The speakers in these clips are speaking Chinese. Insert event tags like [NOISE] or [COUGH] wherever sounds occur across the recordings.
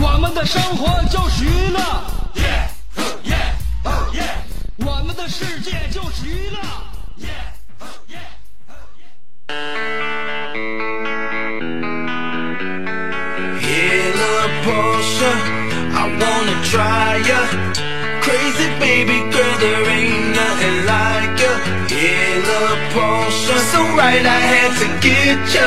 我们的生活就是娱乐，我们的世界就是娱乐。In a Porsche, I wanna try ya. Crazy baby girl, there ain't nothing like ya. In a Porsche, so right I had to get ya.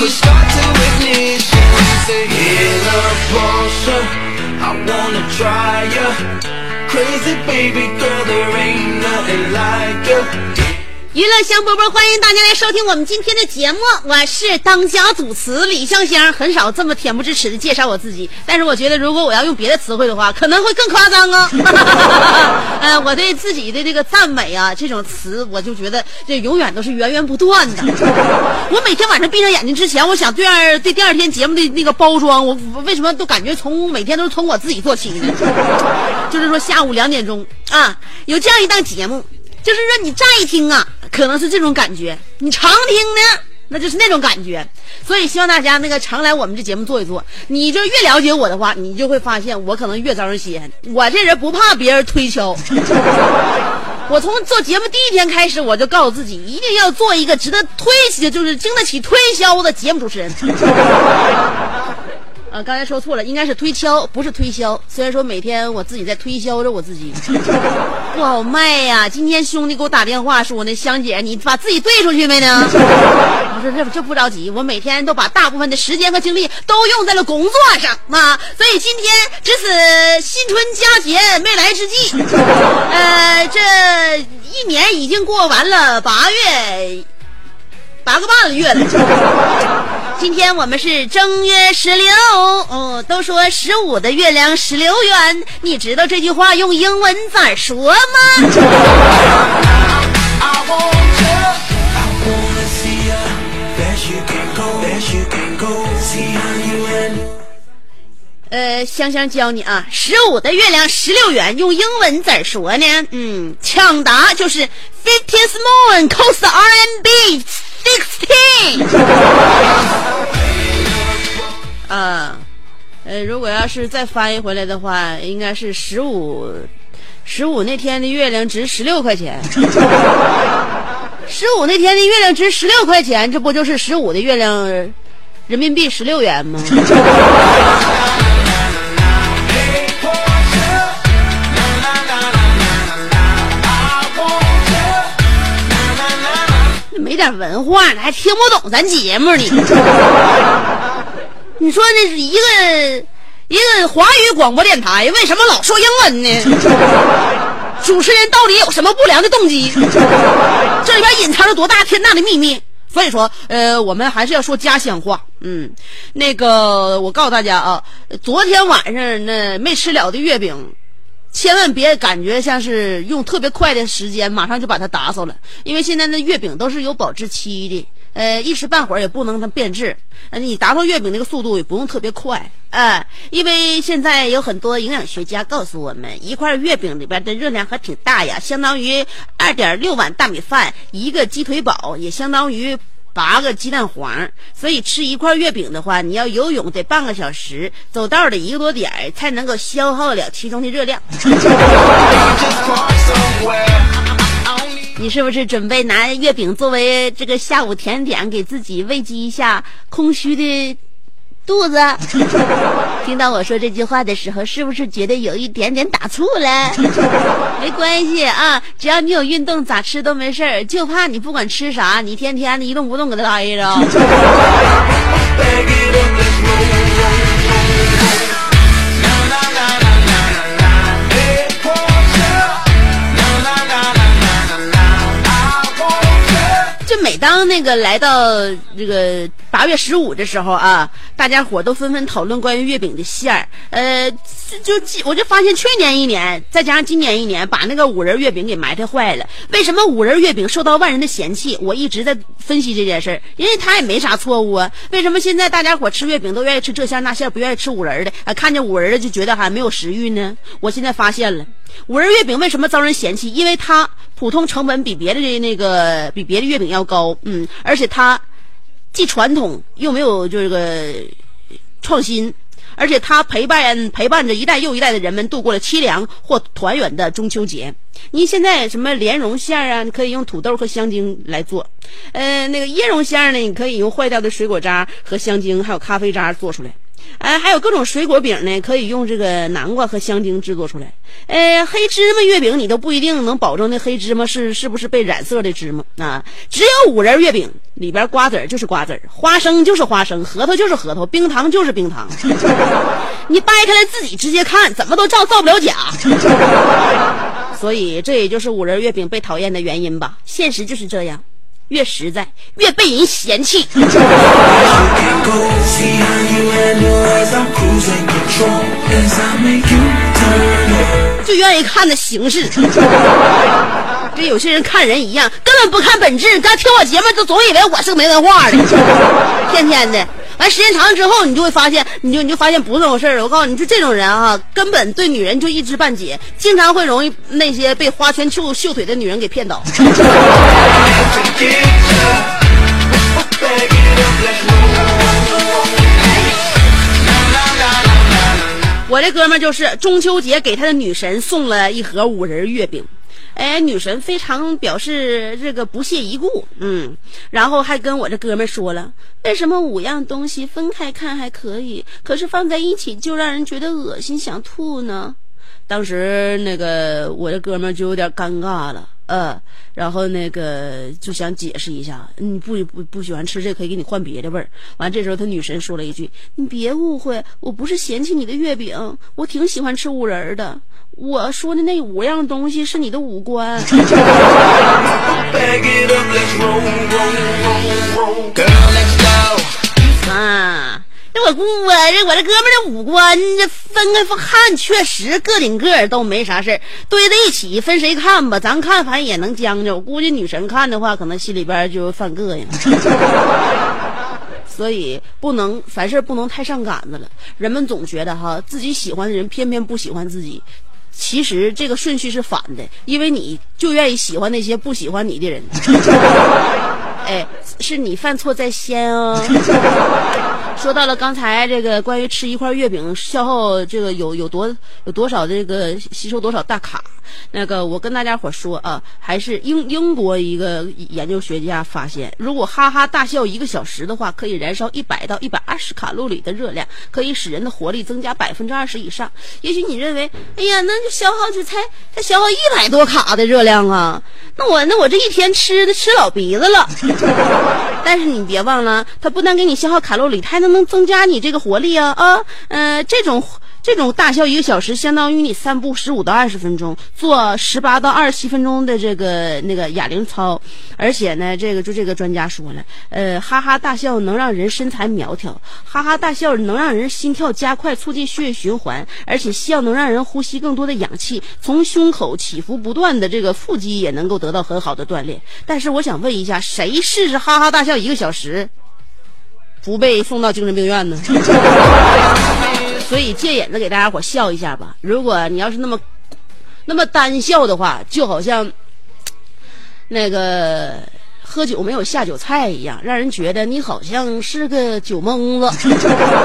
Push start to ignition. Say, in a Porsche, I wanna try ya. Crazy baby girl, there ain't nothing like ya. 娱乐香饽饽，欢迎大家来收听我们今天的节目。我是当家主持李香香，很少这么恬不知耻的介绍我自己，但是我觉得如果我要用别的词汇的话，可能会更夸张啊。[LAUGHS] 呃，我对自己的这个赞美啊，这种词，我就觉得这永远都是源源不断的。我每天晚上闭上眼睛之前，我想第二对第二天节目的那个包装，我我为什么都感觉从每天都是从我自己做起呢？就是说下午两点钟啊，有这样一档节目。就是说，你乍一听啊，可能是这种感觉；你常听呢，那就是那种感觉。所以希望大家那个常来我们这节目坐一坐。你就越了解我的话，你就会发现我可能越招人稀罕。我这人不怕别人推销。[LAUGHS] 我从做节目第一天开始，我就告诉自己，一定要做一个值得推，就是经得起推销的节目主持人。啊，刚才说错了，应该是推敲，不是推销。虽然说每天我自己在推销着我自己，[LAUGHS] 不好卖呀。今天兄弟给我打电话说呢，香姐，你把自己兑出去没呢？[LAUGHS] 我说这这不着急，我每天都把大部分的时间和精力都用在了工作上啊。所以今天值此新春佳节未来之际，呃，这一年已经过完了八月。八个半月了，今天我们是正月十六，哦，都说十五的月亮十六圆，你知道这句话用英文咋说吗？呃，香香教你啊，十五的月亮十六圆，用英文咋说呢？嗯，抢答就是 Fifteen moon cost RMB。Sixteen，啊，[LAUGHS] 呃，如果要是再翻译回来的话，应该是十五，十五那天的月亮值十六块钱。[LAUGHS] 十五那天的月亮值十六块钱，这不就是十五的月亮人民币十六元吗？[LAUGHS] 没点文化呢，还听不懂咱节目呢。[LAUGHS] 你说那是一个一个华语广播电台，为什么老说英文呢？[LAUGHS] 主持人到底有什么不良的动机？[LAUGHS] 这里边隐藏着多大天大的秘密？所以说，呃，我们还是要说家乡话。嗯，那个，我告诉大家啊，昨天晚上那没吃了的月饼。千万别感觉像是用特别快的时间马上就把它打扫了，因为现在的月饼都是有保质期的。呃，一时半会儿也不能它变质，你达到月饼那个速度也不用特别快，呃、因为现在有很多营养学家告诉我们，一块月饼里边的热量还挺大呀，相当于二点六碗大米饭，一个鸡腿堡，也相当于。八个鸡蛋黄，所以吃一块月饼的话，你要游泳得半个小时，走道得一个多点儿，才能够消耗了其中的热量。[LAUGHS] 你是不是准备拿月饼作为这个下午甜点，给自己慰藉一下空虚的肚子？[LAUGHS] 听到我说这句话的时候，是不是觉得有一点点打醋了？[LAUGHS] 没关系啊，只要你有运动，咋吃都没事儿。就怕你不管吃啥，你天天的一动不动搁那待着。[LAUGHS] 就每当那个来到这个八月十五的时候啊，大家伙都纷纷讨论关于月饼的馅儿。呃，就就我就发现去年一年，再加上今年一年，把那个五仁月饼给埋汰坏了。为什么五仁月饼受到万人的嫌弃？我一直在分析这件事儿，因为它也没啥错误啊。为什么现在大家伙吃月饼都愿意吃这馅儿那馅儿，不愿意吃五仁的？啊，看见五仁的就觉得还没有食欲呢？我现在发现了。五仁月饼为什么遭人嫌弃？因为它普通成本比别的那个比别的月饼要高，嗯，而且它既传统又没有这个创新，而且它陪伴陪伴着一代又一代的人们度过了凄凉或团圆的中秋节。你现在什么莲蓉馅儿啊，你可以用土豆和香精来做，呃，那个椰蓉馅儿呢，你可以用坏掉的水果渣和香精还有咖啡渣做出来。哎，还有各种水果饼呢，可以用这个南瓜和香精制作出来。呃，黑芝麻月饼你都不一定能保证那黑芝麻是是不是被染色的芝麻啊。只有五仁月饼里边瓜子就是瓜子，花生就是花生，核桃就是核桃，冰糖就是冰糖。[LAUGHS] 你掰开来自己直接看，怎么都造造不了假。[LAUGHS] 所以这也就是五仁月饼被讨厌的原因吧。现实就是这样，越实在，越被人嫌弃。[LAUGHS] 就愿意看的形式，[LAUGHS] 跟有些人看人一样，根本不看本质。刚听我节目，都总以为我是个没文化的，[LAUGHS] 天天的完时间长了之后，你就会发现，你就你就发现不是这么回事儿。我告诉你，就这种人啊，根本对女人就一知半解，经常会容易那些被花拳绣绣腿的女人给骗倒。[LAUGHS] 我这哥们儿就是中秋节给他的女神送了一盒五仁月饼，哎，女神非常表示这个不屑一顾，嗯，然后还跟我这哥们儿说了，为什么五样东西分开看还可以，可是放在一起就让人觉得恶心想吐呢？当时那个我这哥们儿就有点尴尬了，呃，然后那个就想解释一下，你不不不喜欢吃这，可以给你换别的味儿。完，这时候他女神说了一句：“你别误会，我不是嫌弃你的月饼，我挺喜欢吃五仁的。我说的那五样东西是你的五官。[LAUGHS] 啊。”那我姑我这我这哥们儿的五官，这分开看确实个顶个儿都没啥事儿，堆在一起分谁看吧，咱看反正也能将就。我估计女神看的话，可能心里边就犯膈应。[LAUGHS] 所以不能凡事不能太上杆子了。人们总觉得哈自己喜欢的人偏偏不喜欢自己，其实这个顺序是反的，因为你就愿意喜欢那些不喜欢你的人。[LAUGHS] 哎，是你犯错在先哦。说到了刚才这个关于吃一块月饼消耗这个有有多有多少这个吸收多少大卡，那个我跟大家伙说啊，还是英英国一个研究学家发现，如果哈哈大笑一个小时的话，可以燃烧一百到一百二十卡路里的热量，可以使人的活力增加百分之二十以上。也许你认为，哎呀，那就消耗就才才消耗一百多卡的热量啊，那我那我这一天吃的吃老鼻子了。但是你别忘了，它不但给你消耗卡路里，还能能增加你这个活力啊啊，呃，这种这种大笑一个小时，相当于你散步十五到二十分钟，做十八到二十七分钟的这个那个哑铃操，而且呢，这个就这个专家说了，呃，哈哈大笑能让人身材苗条，哈哈大笑能让人心跳加快，促进血液循环，而且笑能让人呼吸更多的氧气，从胸口起伏不断的这个腹肌也能够得到很好的锻炼。但是我想问一下，谁试试哈哈大笑一个小时？不被送到精神病院呢。[LAUGHS] 所以借引子给大家伙笑一下吧。如果你要是那么那么单笑的话，就好像那个喝酒没有下酒菜一样，让人觉得你好像是个酒蒙子。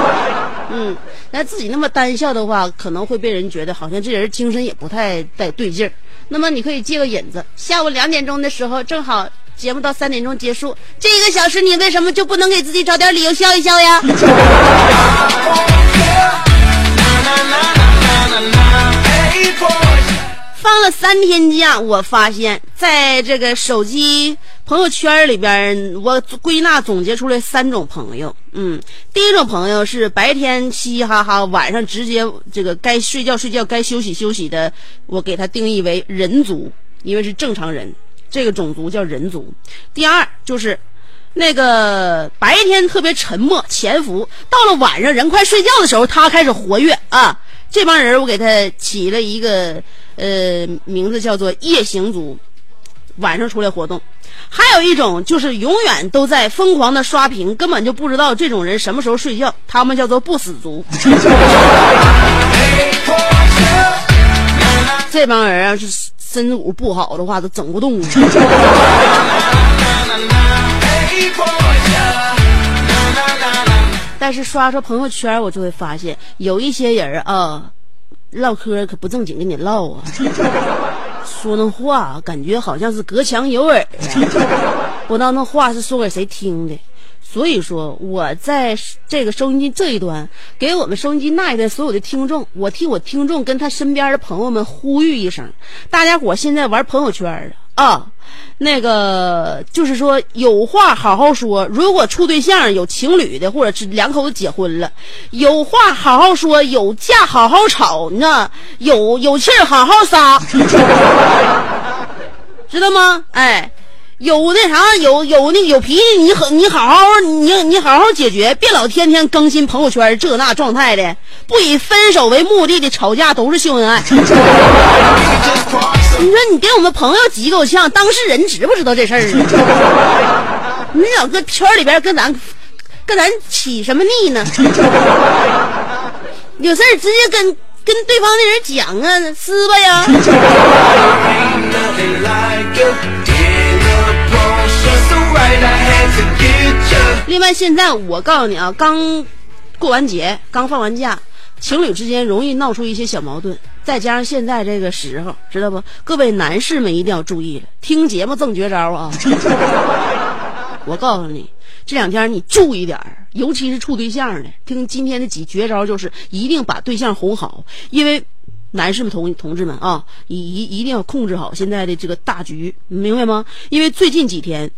[LAUGHS] 嗯，那自己那么单笑的话，可能会被人觉得好像这人精神也不太带对劲儿。那么你可以借个引子，下午两点钟的时候正好。节目到三点钟结束，这个小时你为什么就不能给自己找点理由笑一笑呀？放了三天假，我发现在这个手机朋友圈里边，我归纳总结出来三种朋友。嗯，第一种朋友是白天嘻嘻哈哈，晚上直接这个该睡觉睡觉，该休息休息的，我给他定义为人族，因为是正常人。这个种族叫人族。第二就是，那个白天特别沉默潜伏，到了晚上人快睡觉的时候，他开始活跃啊。这帮人我给他起了一个呃名字，叫做夜行族，晚上出来活动。还有一种就是永远都在疯狂的刷屏，根本就不知道这种人什么时候睡觉，他们叫做不死族。[LAUGHS] 这帮人要是。身子骨不好的话，都整不动。[LAUGHS] 但是刷刷朋友圈，我就会发现有一些人啊，唠嗑可不正经跟你唠啊，[LAUGHS] 说那话感觉好像是隔墙有耳啊，[LAUGHS] 不知道那话是说给谁听的。所以说，我在这个收音机这一端，给我们收音机那一端所有的听众，我替我听众跟他身边的朋友们呼吁一声：大家伙现在玩朋友圈的啊，那个就是说有话好好说。如果处对象有情侣的，或者是两口子结婚了，有话好好说，有架好好吵，你知道，有有气儿好好撒，[LAUGHS] 知道吗？哎。有那啥，有有那有脾气，你好，你好好，你你好好解决，别老天天更新朋友圈这那状态的，不以分手为目的的吵架都是秀恩爱。[LAUGHS] 你说你给我们朋友急够呛，当事人知不知道这事儿啊？你老搁圈里边跟咱跟咱起什么腻呢？有事儿直接跟跟对方的人讲啊，撕吧呀。另外，现在我告诉你啊，刚过完节，刚放完假，情侣之间容易闹出一些小矛盾。再加上现在这个时候，知道不？各位男士们一定要注意了，听节目赠绝招啊！[LAUGHS] 我告诉你，这两天你注意点儿，尤其是处对象的，听今天的几绝招，就是一定把对象哄好，因为男士们同同志们啊，一一一定要控制好现在的这个大局，明白吗？因为最近几天，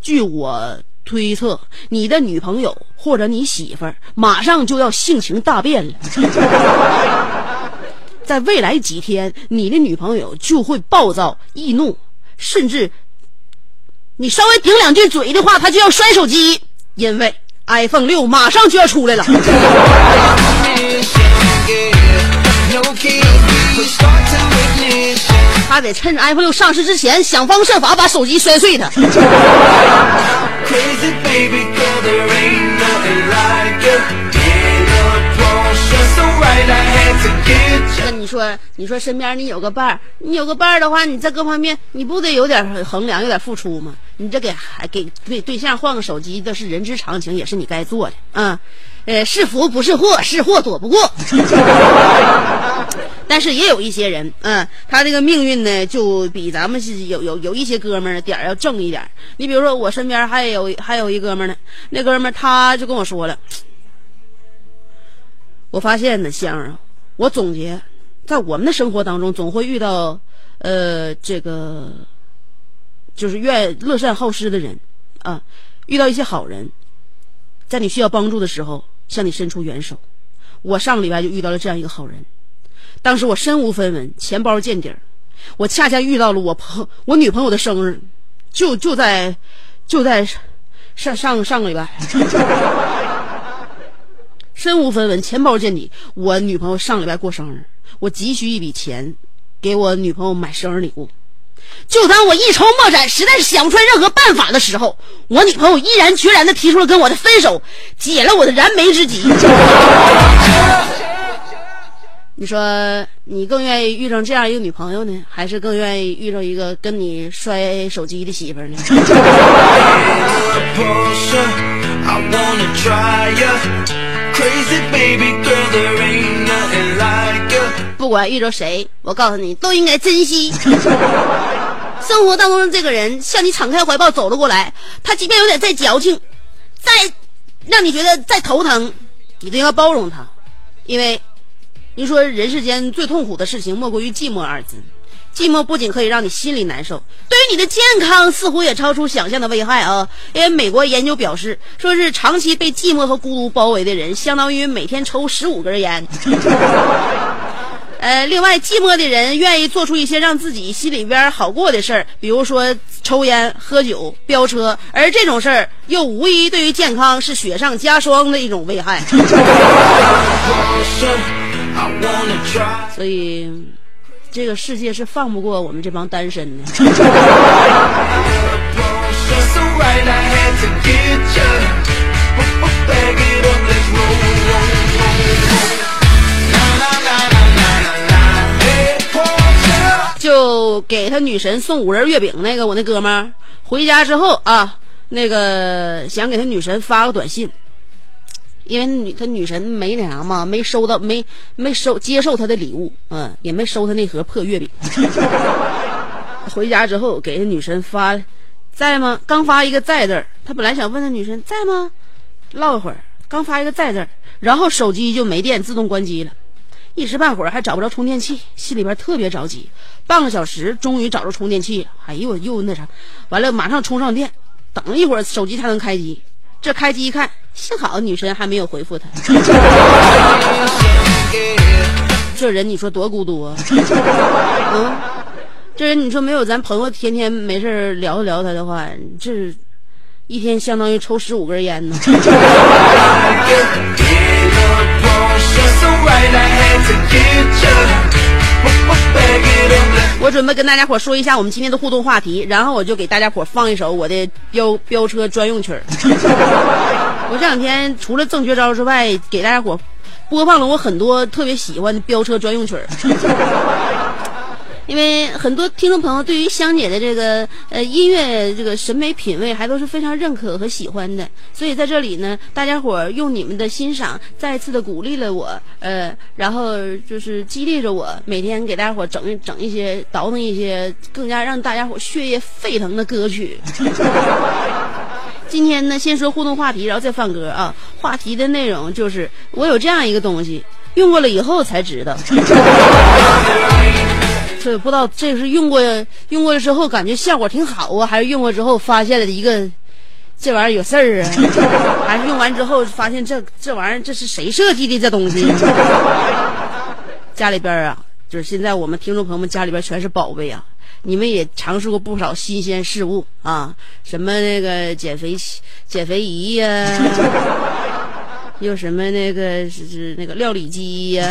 据我。推测你的女朋友或者你媳妇儿马上就要性情大变了，在未来几天，你的女朋友就会暴躁易怒，甚至你稍微顶两句嘴的话，她就要摔手机，因为 iPhone 六马上就要出来了。他得趁着 iPhone 六上市之前，想方设法把手机摔碎它。那你说，你说身边你有个伴儿，你有个伴儿的话，你在各方面你不得有点衡量，有点付出吗？你这给还给对对象换个手机，这是人之常情，也是你该做的啊。呃，是福不是祸，是祸躲不过。[LAUGHS] 但是也有一些人，嗯，他这个命运呢，就比咱们是有有有一些哥们儿点儿要正一点儿。你比如说，我身边还有还有一哥们儿呢，那哥们儿他就跟我说了，我发现呢，香儿，我总结，在我们的生活当中，总会遇到呃这个，就是愿乐善好施的人啊，遇到一些好人，在你需要帮助的时候。向你伸出援手。我上个礼拜就遇到了这样一个好人，当时我身无分文，钱包见底儿，我恰恰遇到了我朋我女朋友的生日，就就在就在上上上个礼拜，身无分文，钱包见底。我女朋友上礼拜过生日，我急需一笔钱，给我女朋友买生日礼物。就当我一筹莫展，实在是想不出来任何办法的时候，我女朋友毅然决然的提出了跟我的分手，解了我的燃眉之急。你说，你更愿意遇上这样一个女朋友呢，还是更愿意遇上一个跟你摔手机的媳妇儿呢？不管遇着谁，我告诉你，都应该珍惜。[LAUGHS] 生活当中的这个人向你敞开怀抱走了过来，他即便有点再矫情，再让你觉得再头疼，你都要包容他，因为你说人世间最痛苦的事情莫过于寂寞二字。寂寞不仅可以让你心里难受，对于你的健康似乎也超出想象的危害啊！因为美国研究表示，说是长期被寂寞和孤独包围的人，相当于每天抽十五根烟。呃，另外，寂寞的人愿意做出一些让自己心里边好过的事儿，比如说抽烟、喝酒、飙车，而这种事儿又无疑对于健康是雪上加霜的一种危害。I. [LAUGHS] 所以，这个世界是放不过我们这帮单身的。给他女神送五仁月饼那个我那哥们儿回家之后啊，那个想给他女神发个短信，因为女他女神没那啥嘛，没收到没没收接受他的礼物，嗯，也没收他那盒破月饼。回家之后给他女神发在吗？刚发一个在字儿，他本来想问他女神在吗，唠一会儿，刚发一个在字儿，然后手机就没电，自动关机了。一时半会儿还找不着充电器，心里边特别着急。半个小时，终于找着充电器。哎呦，又那啥，完了马上充上电，等一会儿手机才能开机。这开机一看，幸好女神还没有回复他。[LAUGHS] 这人你说多孤独啊！嗯，这人你说没有咱朋友天天没事儿聊聊他的话，这一天相当于抽十五根烟呢。[LAUGHS] 准备跟大家伙说一下我们今天的互动话题，然后我就给大家伙放一首我的飙飙车专用曲儿。[LAUGHS] 我这两天除了正绝招之外，给大家伙播放了我很多特别喜欢的飙车专用曲儿。因为很多听众朋友对于香姐的这个呃音乐这个审美品味还都是非常认可和喜欢的，所以在这里呢，大家伙儿用你们的欣赏再次的鼓励了我，呃，然后就是激励着我，每天给大家伙儿整整一些倒腾一些更加让大家伙儿血液沸腾的歌曲。[LAUGHS] 今天呢，先说互动话题，然后再放歌啊。话题的内容就是我有这样一个东西，用过了以后才知道。这不知道这是用过用过了之后感觉效果挺好啊，还是用过之后发现了一个这玩意儿有事儿啊？[LAUGHS] 还是用完之后发现这这玩意儿这是谁设计的这东西？[LAUGHS] 家里边儿啊，就是现在我们听众朋友们家里边全是宝贝啊。你们也尝试过不少新鲜事物啊，什么那个减肥减肥仪呀、[LAUGHS] 又什么那个是是那个料理机呀、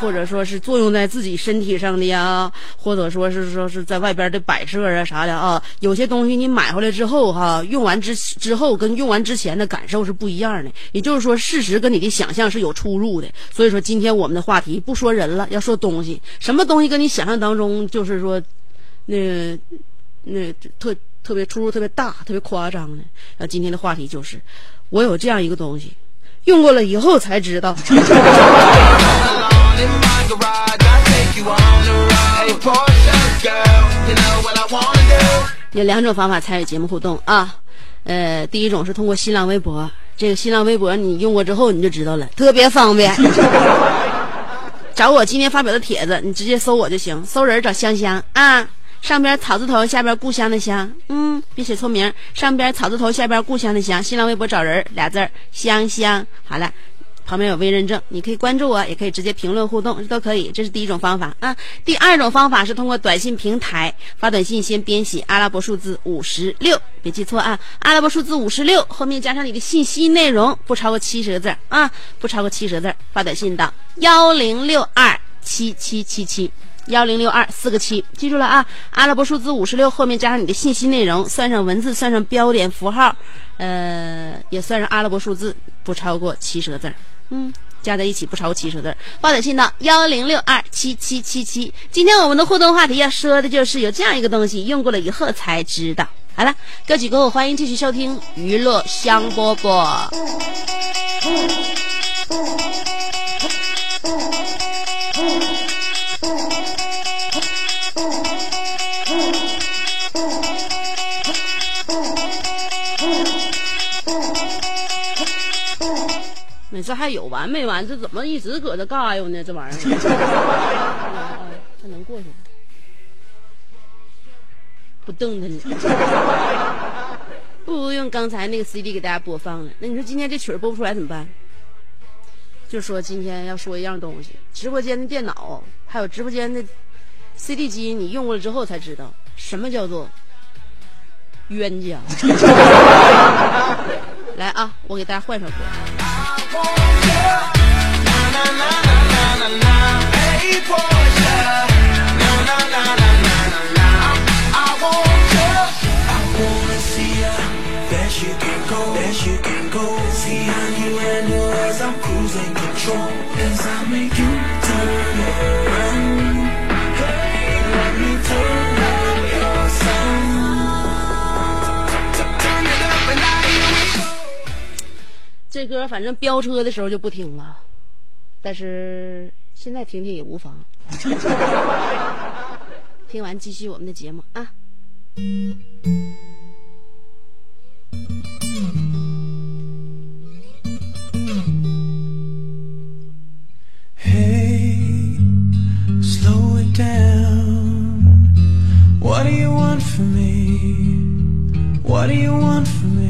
或者说是作用在自己身体上的呀，或者说是说是在外边的摆设啊啥的啊，有些东西你买回来之后哈、用完之之后跟用完之前的感受是不一样的，也就是说事实跟你的想象是有出入的。所以说今天我们的话题不说人了，要说东西，什么东西跟你想象当中就是说，那那特特别出入特别大、特别夸张的。那今天的话题就是，我有这样一个东西，用过了以后才知道。[LAUGHS] in my garage. I take you on the road. Hey, Porsche girl, you know what I wanna do. 有两种方法参与节目互动啊，呃，第一种是通过新浪微博，这个新浪微博你用过之后你就知道了，特别方便。[LAUGHS] 找我今天发表的帖子，你直接搜我就行，搜人找香香啊，上边草字头，下边故乡的乡，嗯，别写错名。上边草字头，下边故乡的乡。新浪微博找人俩字儿香香。好了，旁边有微认证，你可以关注我，也可以直接评论互动，这都可以。这是第一种方法啊。第二种方法是通过短信平台发短信，先编写阿拉伯数字五十六，别记错啊，阿拉伯数字五十六后面加上你的信息内容，不超过七十个字啊，不超过七十个字，发短信到幺零六二七七七七。幺零六二四个七，记住了啊！阿拉伯数字五十六后面加上你的信息内容，算上文字，算上标点符号，呃，也算上阿拉伯数字，不超过七十个字儿。嗯，加在一起不超过七十个字。发短信到幺零六二七七七七。今天我们的互动话题要说的就是有这样一个东西，用过了以后才知道。好了，歌曲过后，欢迎继续收听娱乐香饽饽。每次还有完没完？这怎么一直搁这嘎悠呢？这玩意儿，[LAUGHS] 还能过去？不瞪他呢？[LAUGHS] 不如用刚才那个 CD 给大家播放了。那你说今天这曲儿播不出来怎么办？就说今天要说一样东西，直播间的电脑还有直播间的 CD 机，你用过了之后才知道什么叫做冤家。[LAUGHS] 来啊，我给大家换首歌。you can go, that you can go. See how you handle as I'm cruising control. 这歌反正飙车的时候就不听了，但是现在听听也无妨。听完继续我们的节目啊。Hey, slow it down. What do you want from me? What do you want from me?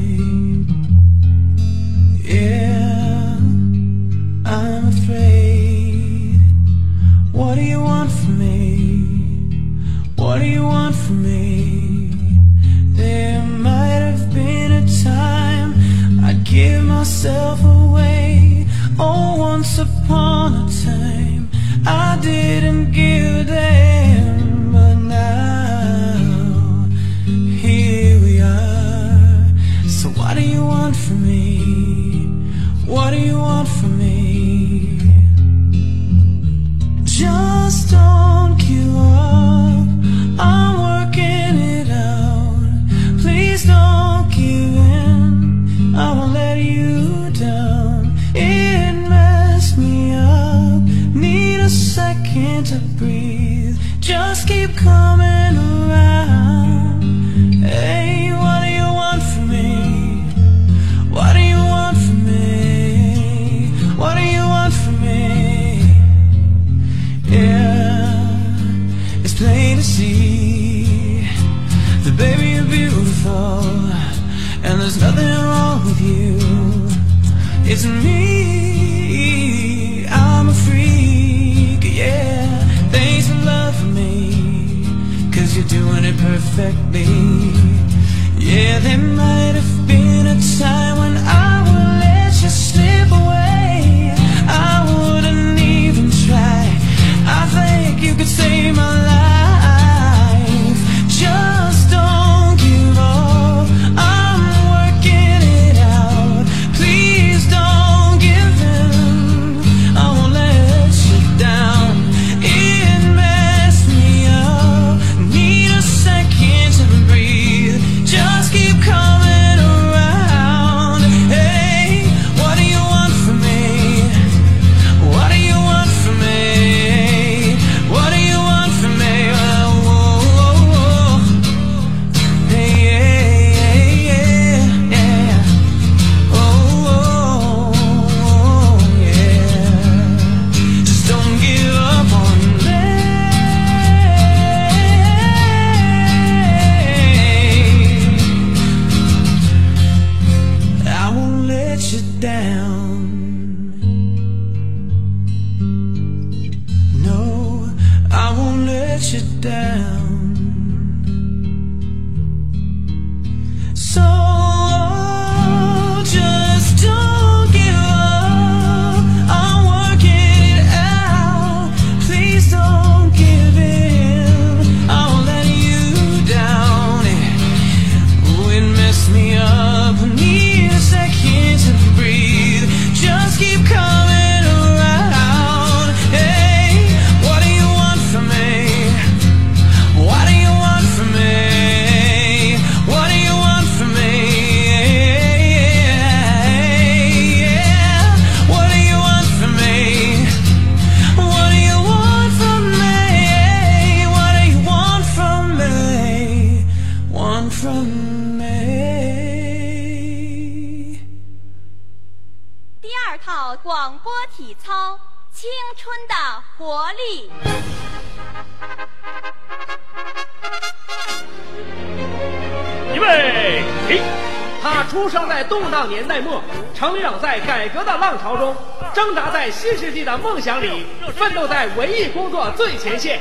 到年代末，成长在改革的浪潮中，挣扎在新世纪的梦想里，奋斗在文艺工作最前线。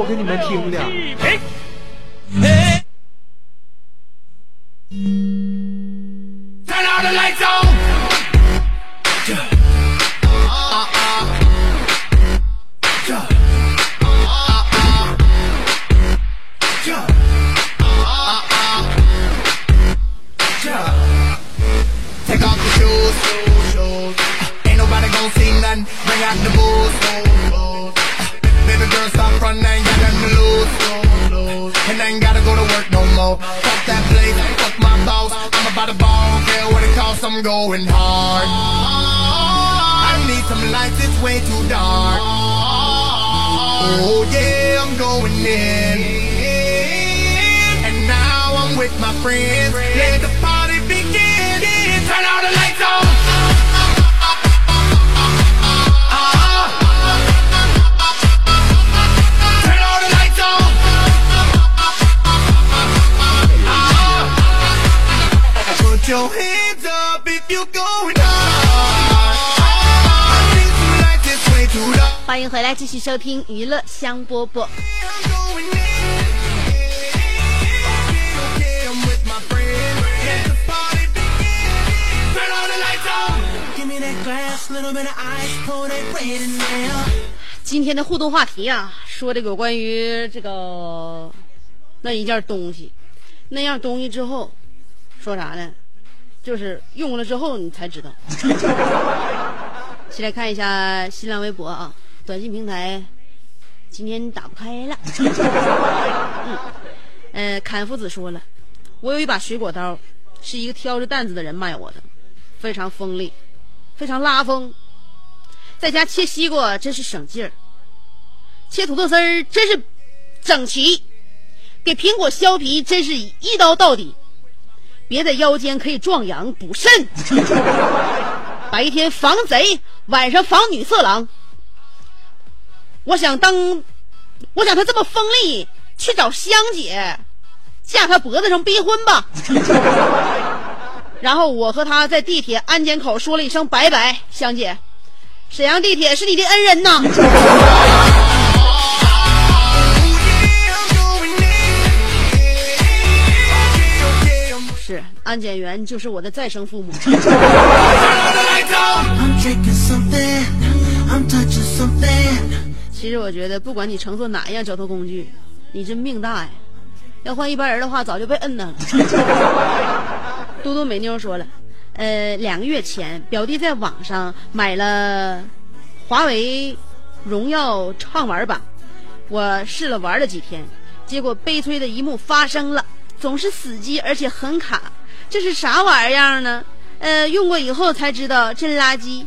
我给你们听的。I'm about ball, care what it costs, I'm going hard. I need some lights, it's way too dark. Oh yeah, I'm going in. And now I'm with my friends. 欢迎回来，继续收听娱乐香饽饽。今天的互动话题啊，说这个有关于这个那一件东西，那样东西之后，说啥呢？就是用了之后你才知道。[LAUGHS] 先来看一下新浪微博啊，短信平台今天打不开了。[LAUGHS] 嗯，呃，侃夫子说了，我有一把水果刀，是一个挑着担子的人卖我的，非常锋利，非常拉风。在家切西瓜真是省劲儿，切土豆丝儿真是整齐，给苹果削皮真是一刀到底，别在腰间可以壮阳补肾，白天防贼，晚上防女色狼。我想当，我想他这么锋利，去找香姐，架他脖子上逼婚吧。[LAUGHS] 然后我和他在地铁安检口说了一声拜拜，香姐。沈阳地铁是你的恩人呐。安检员就是我的再生父母。[LAUGHS] 其实我觉得，不管你乘坐哪一样交通工具，你这命大呀！要换一般人的话，早就被摁那了。[LAUGHS] 嘟嘟美妞说了，呃，两个月前，表弟在网上买了华为荣耀畅玩版，我试了玩了几天，结果悲催的一幕发生了，总是死机，而且很卡，这是啥玩意儿呢？呃，用过以后才知道真垃圾。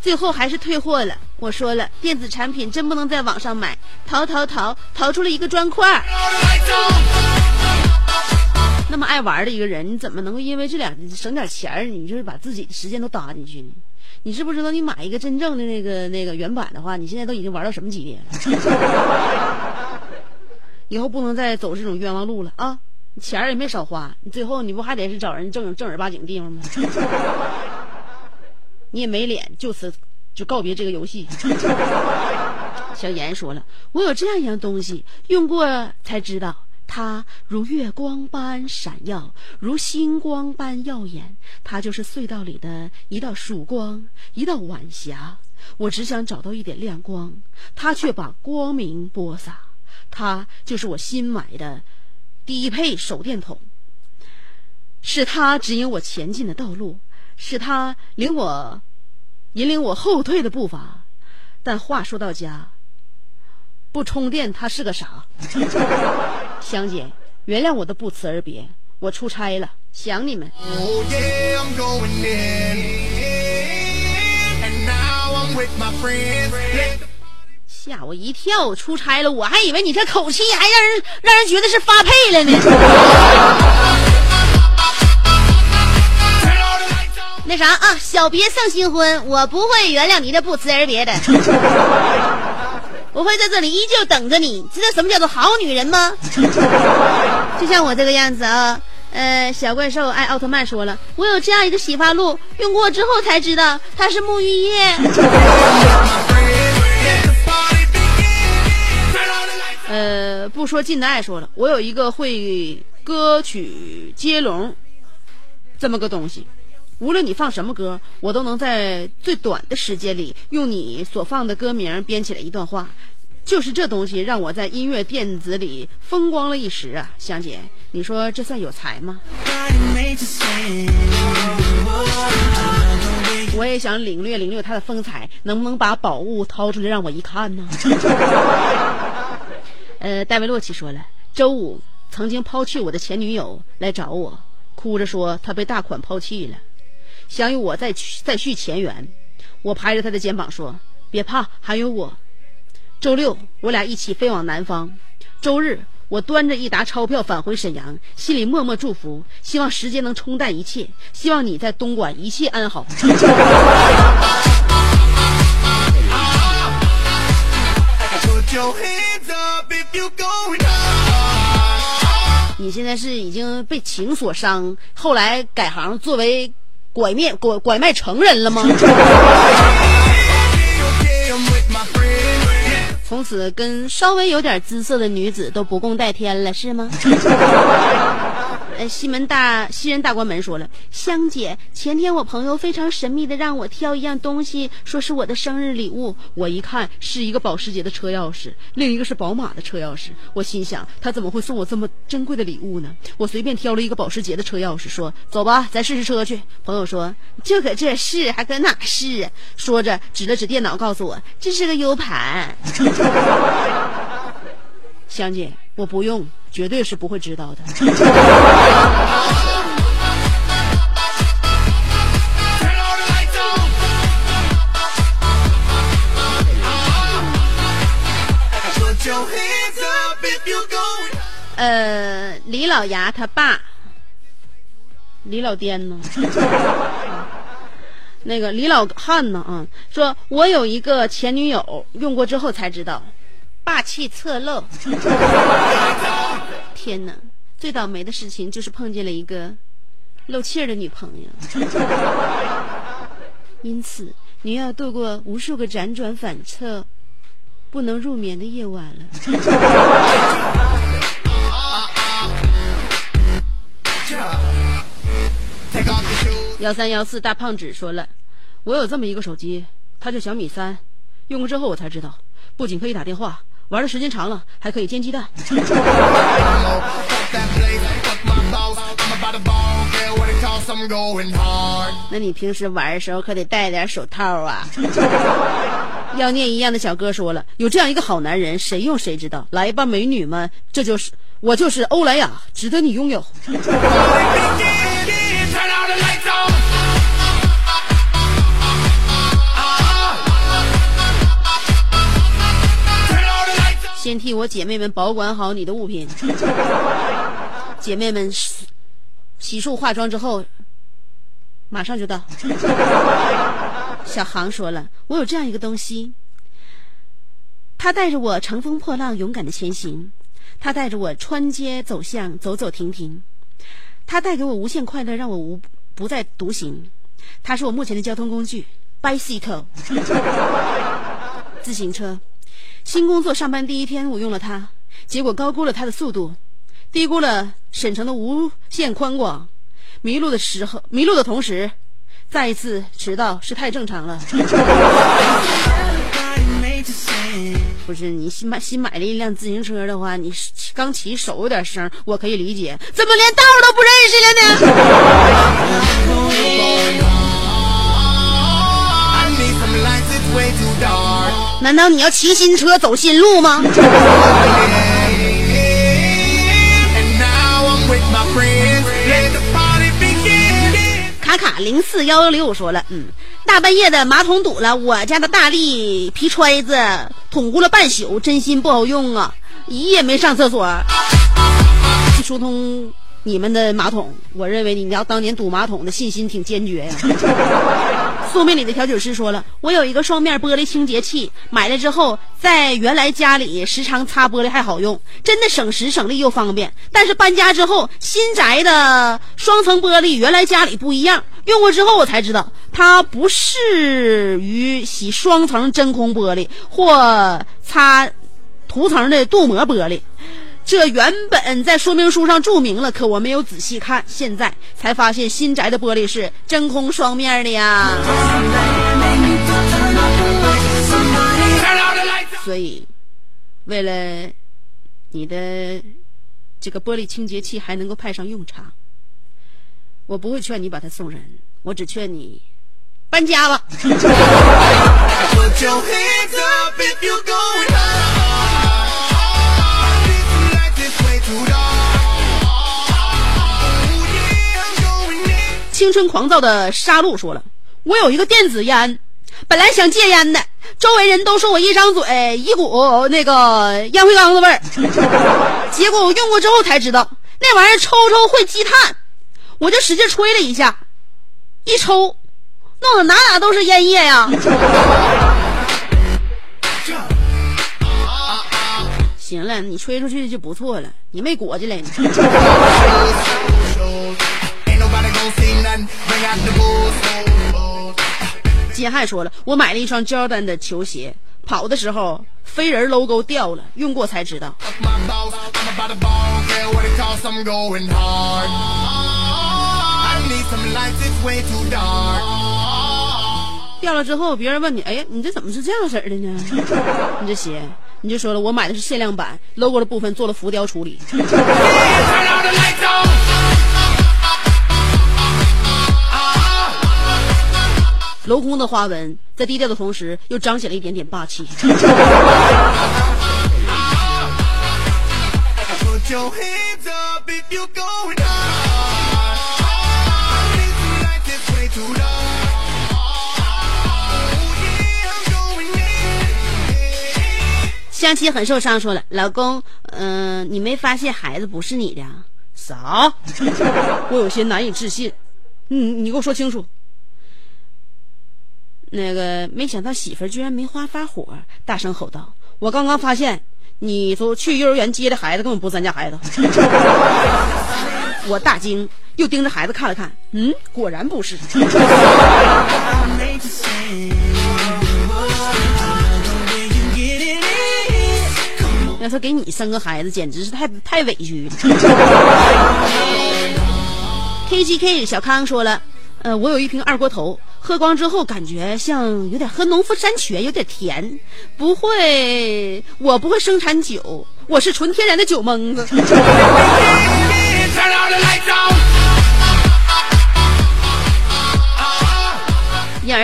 最后还是退货了。我说了，电子产品真不能在网上买，淘淘淘淘出了一个砖块儿。那么爱玩的一个人，你怎么能够因为这俩省点钱儿，你就是把自己的时间都搭进去呢？你知不知道，你买一个真正的那个那个原版的话，你现在都已经玩到什么级别了？[LAUGHS] 以后不能再走这种冤枉路了啊！你钱儿也没少花，你最后你不还得是找人正正儿八经地方吗？[LAUGHS] 你也没脸就此就告别这个游戏。[LAUGHS] 小严说了，我有这样一样东西，用过才知道，它如月光般闪耀，如星光般耀眼。它就是隧道里的一道曙光，一道晚霞。我只想找到一点亮光，它却把光明播撒。它就是我新买的低配手电筒，是他指引我前进的道路，是他领我引领我后退的步伐。但话说到家，不充电它是个啥？[LAUGHS] 香姐，原谅我的不辞而别，我出差了，想你们。吓我一跳！出差了，我还以为你这口气还让人让人觉得是发配了呢。[LAUGHS] 那啥啊，小别胜新婚，我不会原谅你的不辞而别的。我会在这里依旧等着你。知道什么叫做好女人吗？[LAUGHS] 就像我这个样子啊。呃，小怪兽爱奥特曼说了，我有这样一个洗发露，用过之后才知道它是沐浴液。[LAUGHS] 不说近的爱说了，我有一个会歌曲接龙这么个东西，无论你放什么歌，我都能在最短的时间里用你所放的歌名编起来一段话。就是这东西让我在音乐电子里风光了一时啊，香姐，你说这算有才吗？我也想领略领略他的风采，能不能把宝物掏出来让我一看呢？[LAUGHS] 呃，戴维洛奇说了，周五曾经抛弃我的前女友来找我，哭着说她被大款抛弃了，想与我再续再续前缘。我拍着他的肩膀说：“别怕，还有我。”周六我俩一起飞往南方，周日我端着一沓钞票返回沈阳，心里默默祝福，希望时间能冲淡一切，希望你在东莞一切安好。[LAUGHS] [LAUGHS] 你现在是已经被情所伤，后来改行作为拐面拐拐卖成人了吗？[LAUGHS] 从此跟稍微有点姿色的女子都不共戴天了，是吗？西门大西人大关门说了，香姐，前天我朋友非常神秘的让我挑一样东西，说是我的生日礼物。我一看是一个保时捷的车钥匙，另一个是宝马的车钥匙。我心想，他怎么会送我这么珍贵的礼物呢？我随便挑了一个保时捷的车钥匙，说走吧，咱试试车去。朋友说就搁这试，还搁哪试？说着指了指电脑，告诉我这是个 U 盘。[LAUGHS] 香姐，我不用，绝对是不会知道的。呃，李老牙他爸，李老颠呢？[LAUGHS] 那个李老汉呢？啊，说我有一个前女友，用过之后才知道。霸气侧漏。[LAUGHS] 天哪，最倒霉的事情就是碰见了一个漏气儿的女朋友，[LAUGHS] 因此你要度过无数个辗转反侧、不能入眠的夜晚了。幺三幺四大胖子说了，我有这么一个手机，它叫小米三，用过之后我才知道，不仅可以打电话，玩的时间长了还可以煎鸡蛋。[LAUGHS] 那你平时玩的时候可得戴点手套啊。妖孽一样的小哥说了，有这样一个好男人，谁用谁知道。来吧，美女们，这就是我就是欧莱雅，值得你拥有。[LAUGHS] 先替我姐妹们保管好你的物品。姐妹们洗洗漱化妆之后，马上就到。小航说了，我有这样一个东西，它带着我乘风破浪，勇敢的前行；它带着我穿街走巷，走走停停；它带给我无限快乐，让我无不再独行。它是我目前的交通工具，bicycle，[LAUGHS] 自行车。新工作上班第一天，我用了它，结果高估了它的速度，低估了沈城的无限宽广。迷路的时候，迷路的同时，再一次迟到是太正常了。[LAUGHS] 不是你新买新买了一辆自行车的话，你刚骑手有点声，我可以理解。怎么连道都不认识了呢？[LAUGHS] 难道你要骑新车走新路吗？卡卡零四幺幺六说了，嗯，大半夜的马桶堵了，我家的大力皮揣子捅咕了半宿，真心不好用啊，一夜没上厕所。疏通你们的马桶，我认为你要当年堵马桶的信心挺坚决呀。宿命里的调酒师说了，我有一个双面玻璃清洁器，买了之后在原来家里时常擦玻璃还好用，真的省时省力又方便。但是搬家之后，新宅的双层玻璃原来家里不一样，用过之后我才知道，它不适于洗双层真空玻璃或擦涂层的镀膜玻璃。这原本在说明书上注明了，可我没有仔细看，现在才发现新宅的玻璃是真空双面的呀。所以，为了你的这个玻璃清洁器还能够派上用场，我不会劝你把它送人，我只劝你搬家吧。青春狂躁的沙鹿说了：“我有一个电子烟，本来想戒烟的，周围人都说我一张嘴一股那个烟灰缸子味儿，[LAUGHS] 结果我用过之后才知道，那玩意儿抽抽会积碳，我就使劲吹了一下，一抽，弄得哪哪都是烟叶呀。行了，你吹出去就不错了，你没裹进来呢。”金汉说了，我买了一双 Jordan 的球鞋，跑的时候飞人 logo 掉了，用过才知道。掉了之后，别人问你，哎呀，你这怎么是这样式儿的呢？你这鞋，你就说了，我买的是限量版，logo 的部分做了浮雕处理。[LAUGHS] 镂空的花纹在低调的同时，又彰显了一点点霸气。[LAUGHS] 相亲很受伤，说了，老公，嗯、你没发现孩子不是你的啊？啥？[LAUGHS] 我有些难以置信。你，你给我说清楚。那个，没想到媳妇儿居然没花发火，大声吼道：“我刚刚发现，你说去幼儿园接的孩子根本不是咱家孩子。[LAUGHS] ”我大惊，又盯着孩子看了看，嗯，果然不是。[LAUGHS] 要说给你生个孩子，简直是太太委屈了。K G K 小康说了，呃，我有一瓶二锅头，喝光之后感觉像有点喝农夫山泉，有点甜。不会，我不会生产酒，我是纯天然的酒蒙子。[LAUGHS]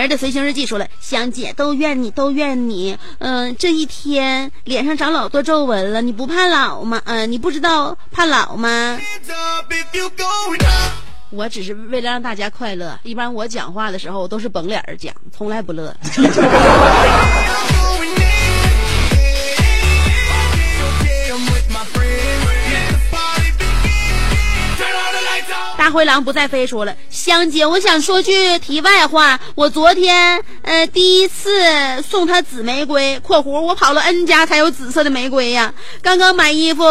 儿的随行日记说了，香姐都怨你，都怨你。嗯、这一天脸上长老多皱纹了，你不怕老吗？嗯、你不知道怕老吗？我只是为了让大家快乐。一般我讲话的时候都是绷脸儿讲，从来不乐。[LAUGHS] 灰狼不再飞说了，香姐，我想说句题外话。我昨天呃第一次送他紫玫瑰（括弧我跑了 N 家才有紫色的玫瑰呀）。刚刚买衣服，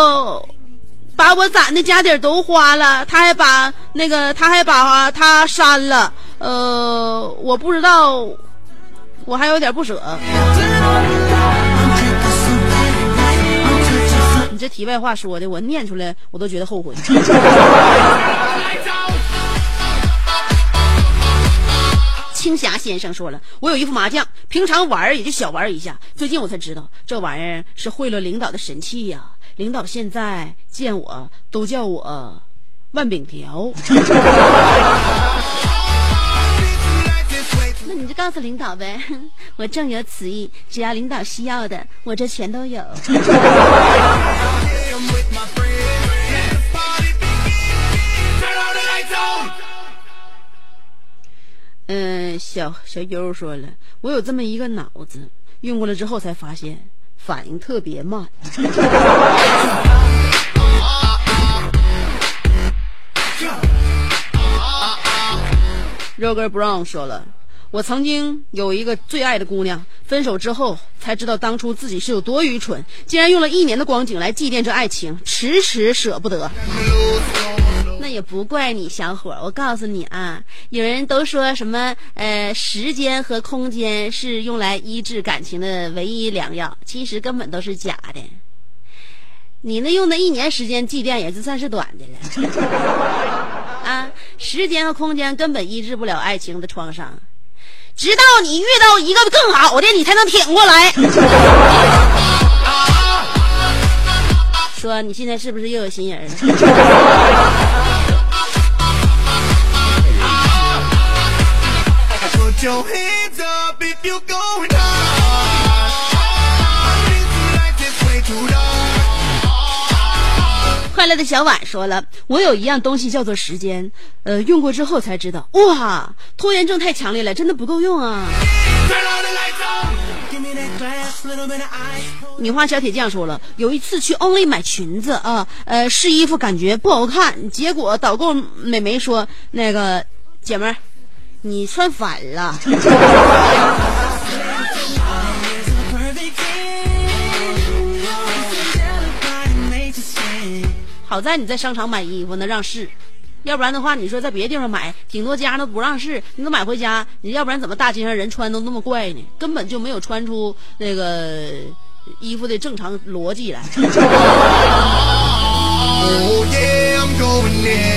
把我攒的家底都花了，他还把那个他还把他删了。呃，我不知道，我还有点不舍。你这题外话说的，我念出来我都觉得后悔。青霞先生说了，我有一副麻将，平常玩儿也就小玩儿一下，最近我才知道这玩意儿是贿赂领导的神器呀、领导现在见我都叫我万饼条。[LAUGHS] 那你就告诉领导呗，我正有此意，只要领导需要的，我这全都有。[LAUGHS] 嗯，小小优说了，我有这么一个脑子，用过了之后才发现反应特别慢。肉根 Brown 说了，我曾经有一个最爱的姑娘，分手之后才知道当初自己是有多愚蠢，竟然用了一年的光景来祭奠这爱情，迟迟舍不得。也不怪你，小伙儿。我告诉你啊，有人都说什么呃，时间和空间是用来医治感情的唯一良药，其实根本都是假的。你那用的一年时间祭奠也就算是短的了。[LAUGHS] 啊，时间和空间根本医治不了爱情的创伤，直到你遇到一个更好的，你才能挺过来。说你现在是不是又有新人了？your hands up if you go now 快乐的小婉说了，我有一样东西叫做时间，呃，用过之后才知道，哇，拖延症太强烈了，真的不够用啊。女花小铁匠说了，有一次去 Only 买裙子啊，呃，试衣服感觉不好看，结果导购美眉说，那个姐们儿，你穿反了。好在你在商场买衣服能让试，要不然的话，你说在别的地方买，挺多家都不让试，你都买回家，你要不然怎么大街上人穿都那么怪呢？根本就没有穿出那个衣服的正常逻辑来。Oh yeah, I'm going in.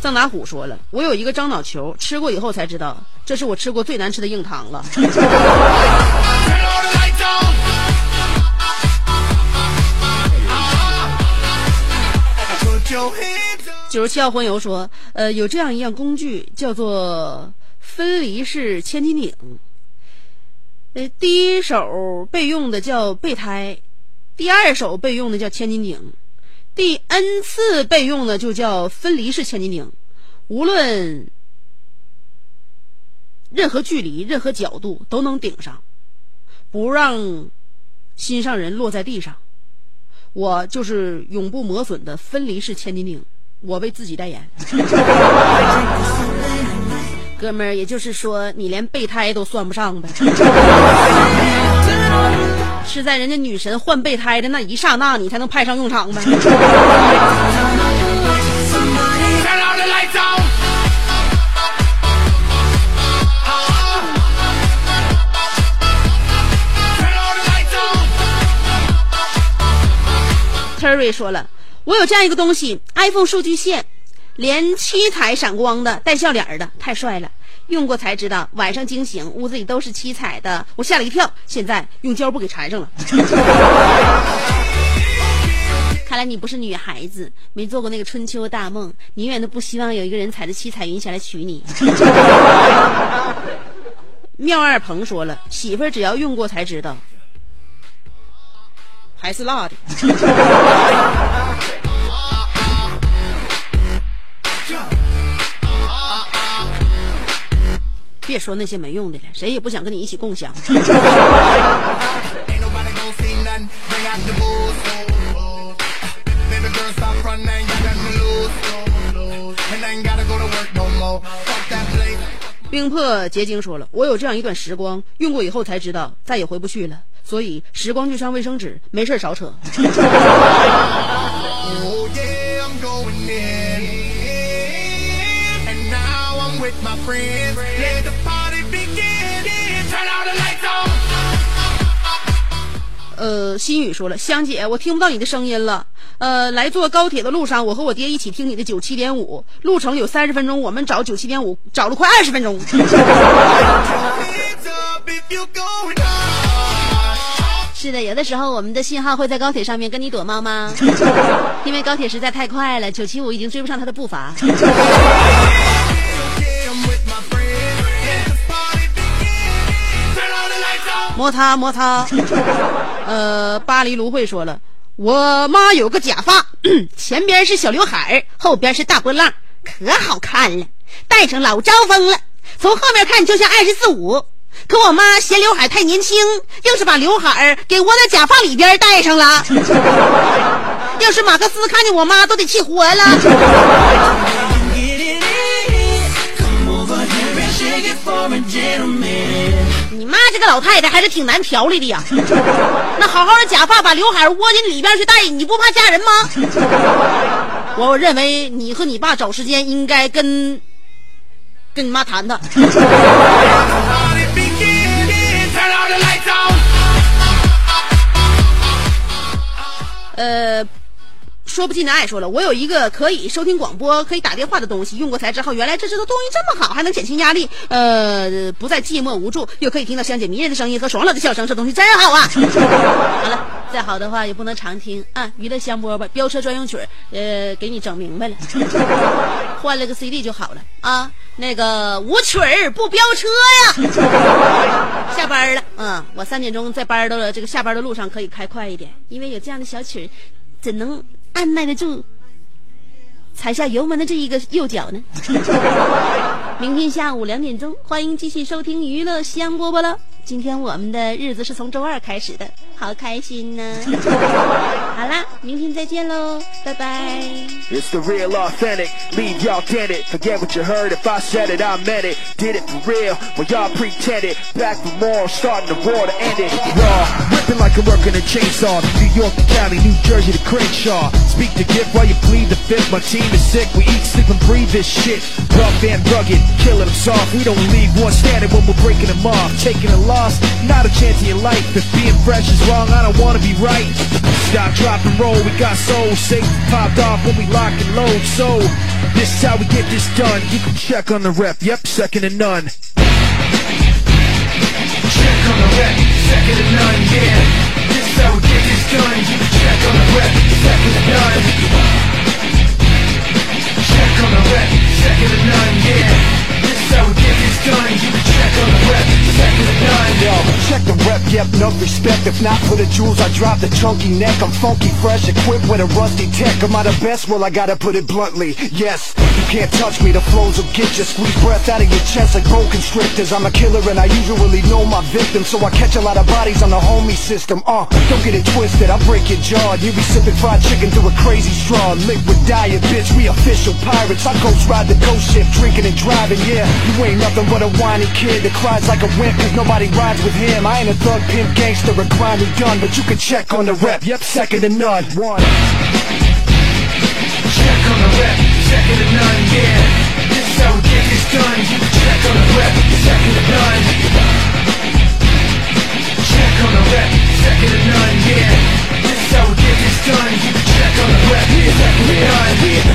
藏达虎说了，我有一个樟脑球，吃过以后才知道，这是我吃过最难吃的硬糖了。[LAUGHS] 九十七号婚友说，呃，有这样一样工具叫做分离式千斤顶。呃，第一手备用的叫备胎，第二手备用的叫千斤顶，第 n 次备用的就叫分离式千斤顶。无论任何距离、任何角度都能顶上，不让心上人落在地上。我就是永不磨损的分离式千斤顶，我为自己代言。[LAUGHS] 哥们儿，也就是说，你连备胎都算不上呗。是在人家女神换备胎的那一刹那，你才能派上用场呗。Terry 说了，我有这样一个东西，iPhone 数据线，连七彩闪光的，带笑脸的，太帅了。用过才知道，晚上惊醒，屋子里都是七彩的，我吓了一跳。现在用胶布给缠上了。[LAUGHS] 看来你不是女孩子，没做过那个春秋大梦，你永远都不希望有一个人踩着七彩云霞来娶你。[LAUGHS] 妙二鹏说了，媳妇儿只要用过才知道，还是辣的。[LAUGHS] 别说那些没用的了谁也不想跟你一起共享。[LAUGHS] 冰魄结晶说了我有这样一段时光用过以后才知道再也回不去了所以时光就像卫生纸没事少扯。[LAUGHS] 呃，心雨说了，香姐，我听不到你的声音了。呃，来坐高铁的路上，我和我爹一起听你的九七点五，路程有三十分钟，我们找九七点五找了快二十分钟。[LAUGHS] 是的，有的时候我们的信号会在高铁上面跟你躲猫猫，[LAUGHS] 因为高铁实在太快了，九七五已经追不上它的步伐。[LAUGHS] 摩擦摩擦。[LAUGHS] 呃，巴黎芦荟说了，我妈有个假发，[CLEARS THROAT] 前边是小刘海儿，后边是大波浪，可好看了，戴上老招风了。从后面看就像二十四五，可我妈嫌刘海太年轻，硬是把刘海儿给窝在假发里边戴上了。[LAUGHS] 要是马克思看见我妈，都得气活了。个老太太还是挺难调理的呀。[LAUGHS] 那好好的假发把刘海窝进里边去戴，你不怕吓人吗？我认为你和你爸找时间应该跟跟你妈谈谈。[LAUGHS] 呃，说不尽的爱说了，我有一个可以收听广播、可以打电话的东西，用过才知道，原来这这个东西这么好，还能减轻压力，呃，不再寂寞无助，又可以听到香姐迷人的声音和爽朗的笑声，这东西真好啊！[LAUGHS] 好了，再好的话也不能常听啊，娱乐香饽饽飙车专用曲儿，呃，给你整明白了，换了个 CD 就好了啊。那个无曲儿不飙车呀！[LAUGHS] 下班了，嗯，我三点钟在班的这个下班的路上可以开快一点，因为有这样的小曲儿，怎能按耐得住踩下油门的这一个右脚呢？[LAUGHS] 明天下午两点钟，欢迎继续收听娱乐香饽饽了。今天我们的日子是从周二开始的，好开心呢！好啦，明天再见喽，拜拜。 It's [LAUGHS] the real authentic, leave y'all dented. Forget what you heard, if I said it, I meant it. Did it for real, when y'all pretended. Back for more, starting the war to end it. Raw, ripping like I'm working a chainsaw. New York to Cali, New Jersey to Crenshaw. Speak the gift while you plead the fifth. My team is sick, we eat, sleep, and breathe this shit. Rough and rugged, killing them soft. We don't leave one standing when we're breaking them off. Taking a loss, not a chance in your life. If being fresh is wrong, I don't wanna be right. Stop, drop, and roll, we got soul. Safe popped off when we lock and load. So, this is how we get this done. You can check on the rep, yep, second to none. Check on the rep, second to none, yeah. This is how we get this done. You can check on the rep, second to none. Check on the rep, second to none, yeah. Check the rep, check the rep, yep, enough respect. If not for the jewels, I drop the chunky neck. I'm funky, fresh, equipped with a rusty tech. Am I the best? Well, I gotta put it bluntly. Yes, you can't touch me, the flows will get you. Squeeze breath out of your chest like boa constrictors. I'm a killer and I usually know my victims. So I catch a lot of bodies on the homie system. Uh, don't get it twisted, I'll break your jaw. You be sipping fried chicken through a crazy straw. Liquid diet, bitch, we official pirates. I ghost ride the ghost ship, drinking and driving, yeah. You ain't nothing but a whiny kid that cries like a wimp cause nobody rides with him. I ain't a thug, pimp, gangster, or grimy gun, but you can check on the rep. Yep, second to none. One. Check on the rep, second to none, yeah. This is how we get this done. Check on the rep, second to none. Check on the rep, second to none, yeah. We get this done. You can check on the.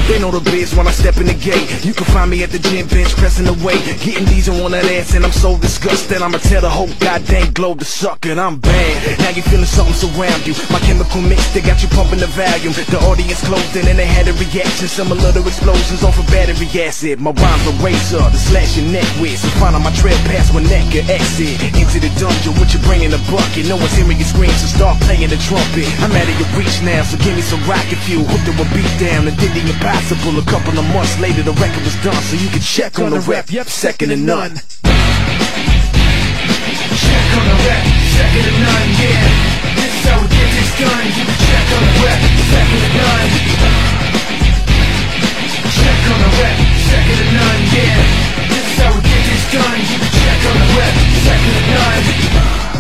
They know the biz when I step in the gate. You can find me at the gym bench pressing weight. Getting these on that ass and I'm so disgusted. I'ma tell the whole goddamn globe to suck it. I'm bad. Now you feeling something surround you. My chemical mix, they got you pumping the volume. The audience closed in and they had a reaction. Similar to explosions off of battery acid. My rhymes a razor to slash your neck with. So find on my trail past one neck or exit. Into the dungeon with you bringing a bucket. No one's hearing your screams, so start playing the trumpet. I'm out of your reach now, so give me some rocket fuel. Hooked up a beat down and did the impossible. A couple of months later, the record was done, so you can check on the rep. Yep, second to none. Check on the rep, second to none, yeah. This is how we get this done. You can check on the rep, second to none. Check on the rep, second to none, yeah. This is how we get this done. You can check on the rep, second to none.